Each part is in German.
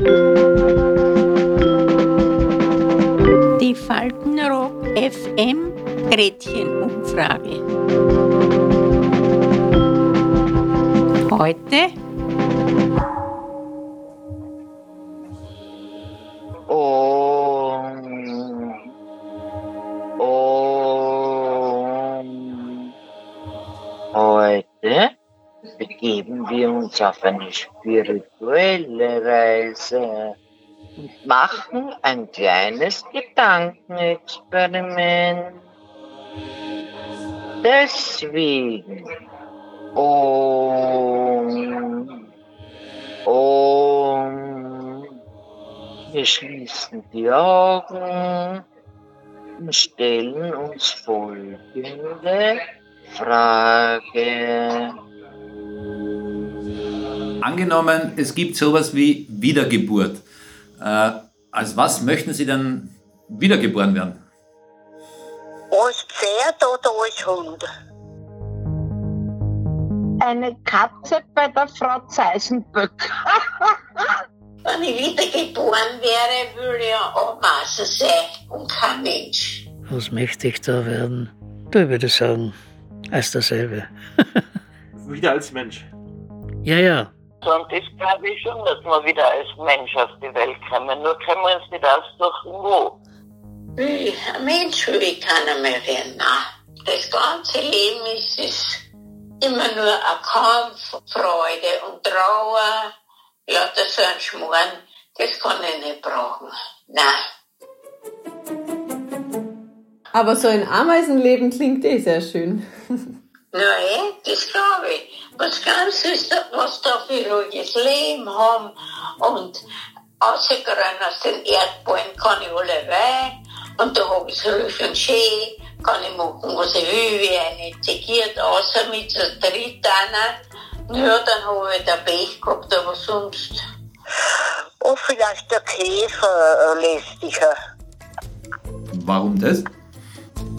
Die Faltenrock FM Gretchenumfrage. Heute Um, uns auf eine spirituelle Reise und machen ein kleines Gedankenexperiment. Deswegen, um, um, wir schließen die Augen und stellen uns folgende Frage. Angenommen, es gibt sowas wie Wiedergeburt. Äh, als was möchten Sie dann wiedergeboren werden? Als Pferd oder als Hund? Eine Katze bei der Frau Zeisenböck. Wenn ich wiedergeboren wäre, würde ich ein Ameise sein und kein Mensch. Was möchte ich da werden? Da würde ich sagen, als dasselbe. Wieder als Mensch. Ja, ja. Und das glaube ich schon, dass wir wieder als Mensch auf die Welt kommen. Nur können wir uns nicht aussuchen, wo. Wie ein Mensch will ich keiner mehr werden. Nein. Das ganze Leben ist, ist immer nur ein Kampf, Freude und Trauer. Ja, das so ein Schmoren, das kann ich nicht brauchen. Nein. Aber so ein Ameisenleben klingt eh sehr schön. Nein, das glaube ich. Was ganz ist, was da für ruhiges Leben haben und rausgerannt aus den Erdballen kann ich alle rein und da habe ich es ruhig und schön, kann ich machen, was ich will, wie eine zegiert, außer mit so dritt einer. Ja, dann habe ich da Pech gehabt, aber sonst. Und vielleicht der Käfer äh, lästiger. Warum das?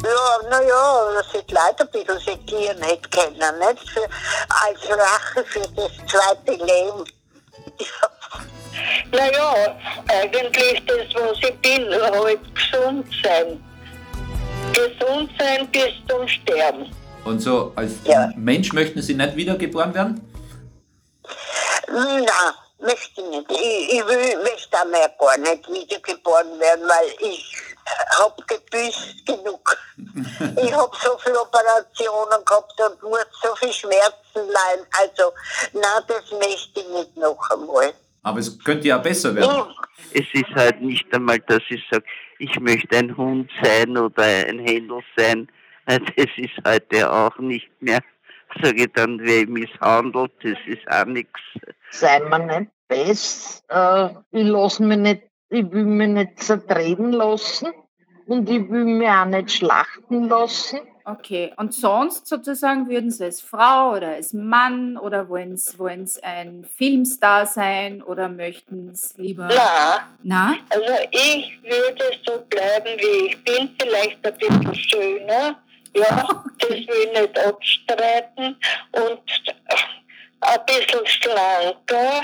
Ja, naja, dass sich die Leute ein bisschen segieren hätte können, nicht? Für, als Rache für das zweite Leben. Ja. Naja, eigentlich das, was ich bin, halt gesund sein. Gesund sein bis zum Sterben. Und so als Ja. Mensch möchten Sie nicht wiedergeboren werden? Nein, möchte ich nicht. Ich, ich will, möchte auch mehr gar nicht wiedergeboren werden, weil ich hab gebüßt genug. ich hab so viele Operationen gehabt und muss so viel Schmerzen leiden. Also, nein, das möchte ich nicht noch einmal. Aber es könnte ja besser werden. Es ist halt nicht einmal, dass ich sage, ich möchte ein Hund sein oder ein Händel sein. Das ist heute auch nicht mehr. Sage ich dann, wer misshandelt, das ist auch nichts. Sei mir nicht best. Äh, ich lass mich nicht, ich will mich nicht zertreten lassen und ich will mich auch nicht schlachten lassen. Okay, und sonst sozusagen würden Sie als Frau oder als Mann oder wollen Sie wollen Sie ein Filmstar sein oder möchten Sie lieber. Nein. Na? Also ich würde so bleiben, wie ich bin, vielleicht ein bisschen schöner. Ja, das will ich nicht abstreiten. Und ein bisschen schlanker,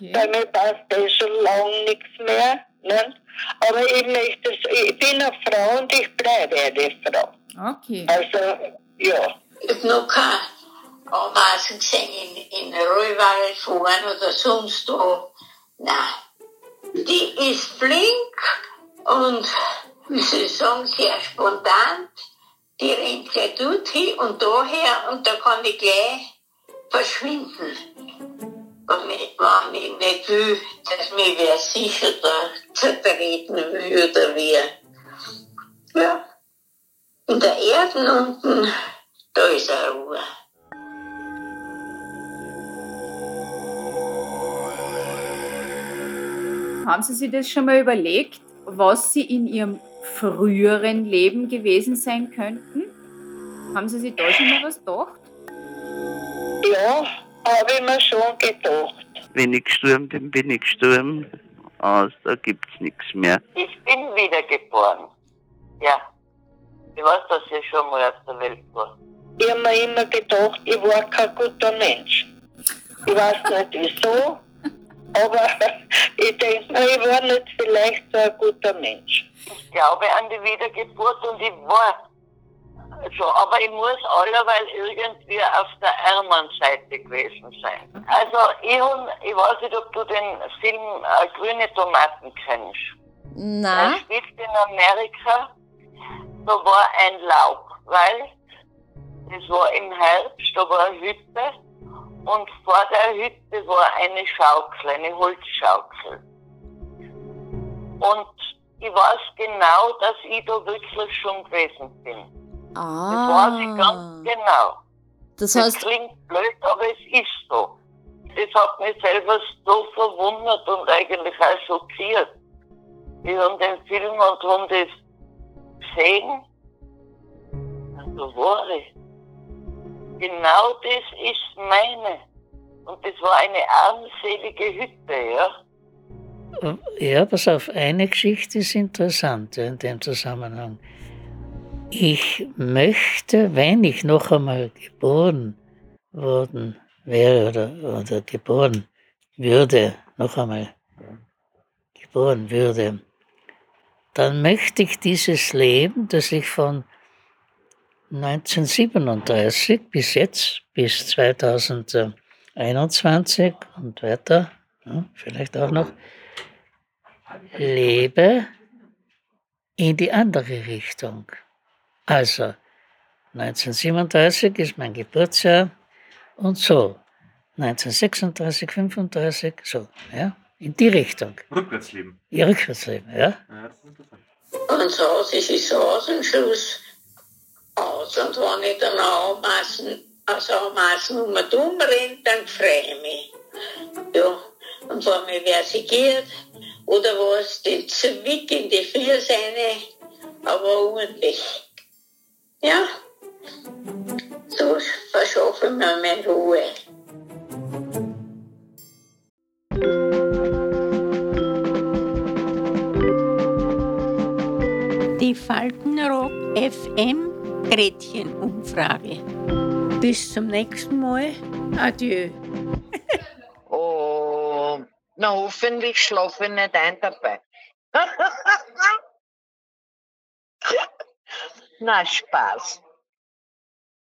weil mir passt eh schon lange nichts mehr. Ne? Aber ich, möchte, ich bin eine Frau und ich bleibe eine Frau. Okay. Also, ja. Ich habe noch keine Ameisen gesehen in, in Rollwall fahren oder sonst wo. Nein. Die ist flink und, wie soll ich sagen, sehr spontan. Die rennt gleich dorthin und daher und da kann ich gleich verschwinden. Wenn ich, wenn ich nicht will, dass mir wer sicher da zertreten oder wer. Ja. In der Erde unten, da ist eine Ruhe. Haben Sie sich das schon mal überlegt, was Sie in Ihrem früheren Leben gewesen sein könnten? Haben Sie sich da schon mal was gedacht? Ja, habe ich mir schon gedacht. Wenn ich gestorben bin, bin ich gestorben. Aus, da gibt's nichts mehr. Ich bin wiedergeboren. Ja. Ich weiß, dass ich schon mal auf der Welt war. Ich habe mir immer gedacht, ich war kein guter Mensch. Ich weiß nicht wieso, aber ich denke Ich war nicht vielleicht so ein guter Mensch. Ich glaube an die Wiedergeburt und ich war so, aber ich muss allerweil irgendwie auf der ärmeren Seite gewesen sein. Also ich, hab, ich weiß nicht, ob du den Film äh, Grüne Tomaten kennst. Na? Er spielt in Amerika, da war ein Laub, weil es war im Herbst, da war eine Hütte und vor der Hütte war eine Schaukel, eine Holzschaukel. Und ich weiß genau, dass ich da wirklich schon gewesen bin. Das weiß ich ganz genau. Das Das heißt, klingt blöd, aber es ist so. Das hat mich selber so verwundert und eigentlich auch schockiert. Ich habe den Film und habe das gesehen. Und da war ich. Genau das ist meine. Und das war eine armselige Hütte, ja. Ja, pass auf, eine Geschichte ist interessant in dem Zusammenhang. Ich möchte, wenn ich noch einmal geboren worden wäre oder, oder geboren würde, noch einmal geboren würde, dann möchte ich dieses Leben, das ich von 1937 bis jetzt, bis 2021 und weiter, vielleicht auch noch, lebe in die andere Richtung. Also, 1937 ist mein Geburtsjahr und so. 1936, 35, so, ja, in die Richtung. Rückwärtsleben. Ja, Rückwärtsleben, ja. Ja, das ist interessant. Und so aus und Schluss aus. Und wenn ich dann anmaßen, also anmaßen um und umrenne, dann freue ich mich. Ja, und wenn mich versigiert oder was, den Zwick in die Vierseine, aber ordentlich. Ja, so verschaffe ich mir meine Ruhe. Die Faltenrock FM Gretchenumfrage. Bis zum nächsten Mal. Adieu. Oh, na hoffentlich schlafe ich nicht ein dabei. na, Spaß.